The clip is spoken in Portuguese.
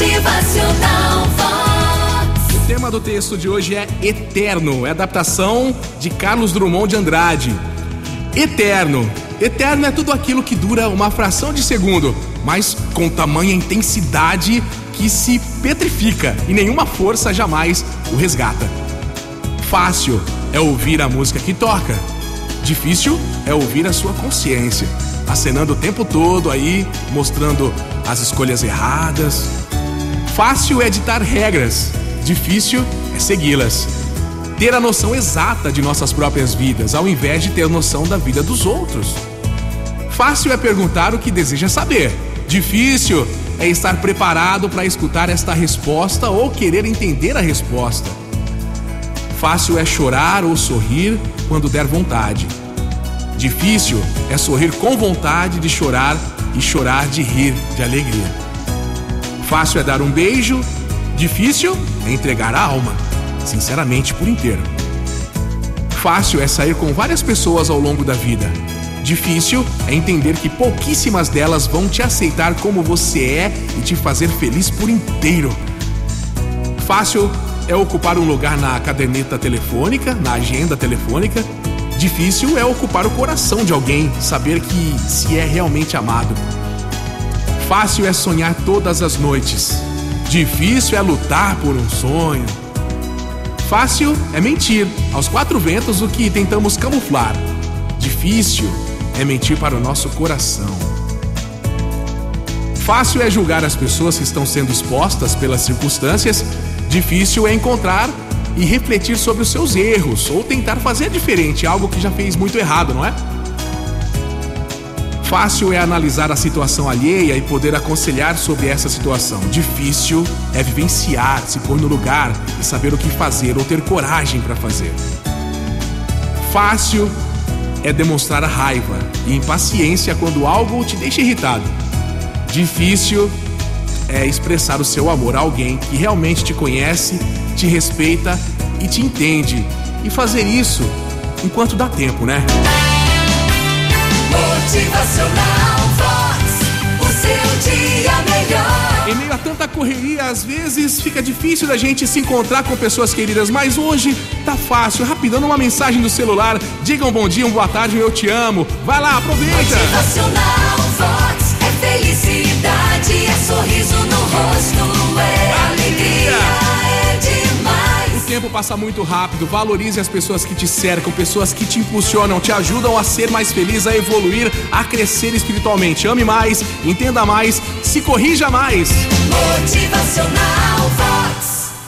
Motivacional Vox. O tema do texto de hoje é Eterno, é adaptação de Carlos Drummond de Andrade. Eterno. Eterno é tudo aquilo que dura uma fração de segundo, mas com tamanha intensidade que se petrifica e nenhuma força jamais o resgata. Fácil é ouvir a música que toca. Difícil é ouvir a sua consciência, acenando o tempo todo aí, mostrando as escolhas erradas. Fácil é ditar regras, difícil é segui-las. Ter a noção exata de nossas próprias vidas, ao invés de ter noção da vida dos outros. Fácil é perguntar o que deseja saber. Difícil é estar preparado para escutar esta resposta ou querer entender a resposta. Fácil é chorar ou sorrir quando der vontade. Difícil é sorrir com vontade de chorar e chorar de rir de alegria. Fácil é dar um beijo, difícil é entregar a alma, sinceramente por inteiro. Fácil é sair com várias pessoas ao longo da vida. Difícil é entender que pouquíssimas delas vão te aceitar como você é e te fazer feliz por inteiro. Fácil é ocupar um lugar na caderneta telefônica, na agenda telefônica. Difícil é ocupar o coração de alguém, saber que se é realmente amado. Fácil é sonhar todas as noites. Difícil é lutar por um sonho. Fácil é mentir aos quatro ventos o que tentamos camuflar. Difícil é mentir para o nosso coração. Fácil é julgar as pessoas que estão sendo expostas pelas circunstâncias, difícil é encontrar e refletir sobre os seus erros ou tentar fazer diferente, algo que já fez muito errado, não é? Fácil é analisar a situação alheia e poder aconselhar sobre essa situação. Difícil é vivenciar, se pôr no lugar e saber o que fazer ou ter coragem para fazer. Fácil é demonstrar raiva e impaciência quando algo te deixa irritado. Difícil é expressar o seu amor a alguém que realmente te conhece, te respeita e te entende. E fazer isso enquanto dá tempo, né? Motivacional Vox. O seu dia melhor. Em meio a tanta correria, às vezes fica difícil da gente se encontrar com pessoas queridas, mas hoje tá fácil. Rapidão, uma mensagem no celular. Diga um bom dia, uma boa tarde, um eu te amo. Vai lá, aproveita! Motivacional Vox. É felicidade, é sorriso no rosto, é passa muito rápido. Valorize as pessoas que te cercam, pessoas que te impulsionam, te ajudam a ser mais feliz, a evoluir, a crescer espiritualmente. Ame mais, entenda mais, se corrija mais. Motivacional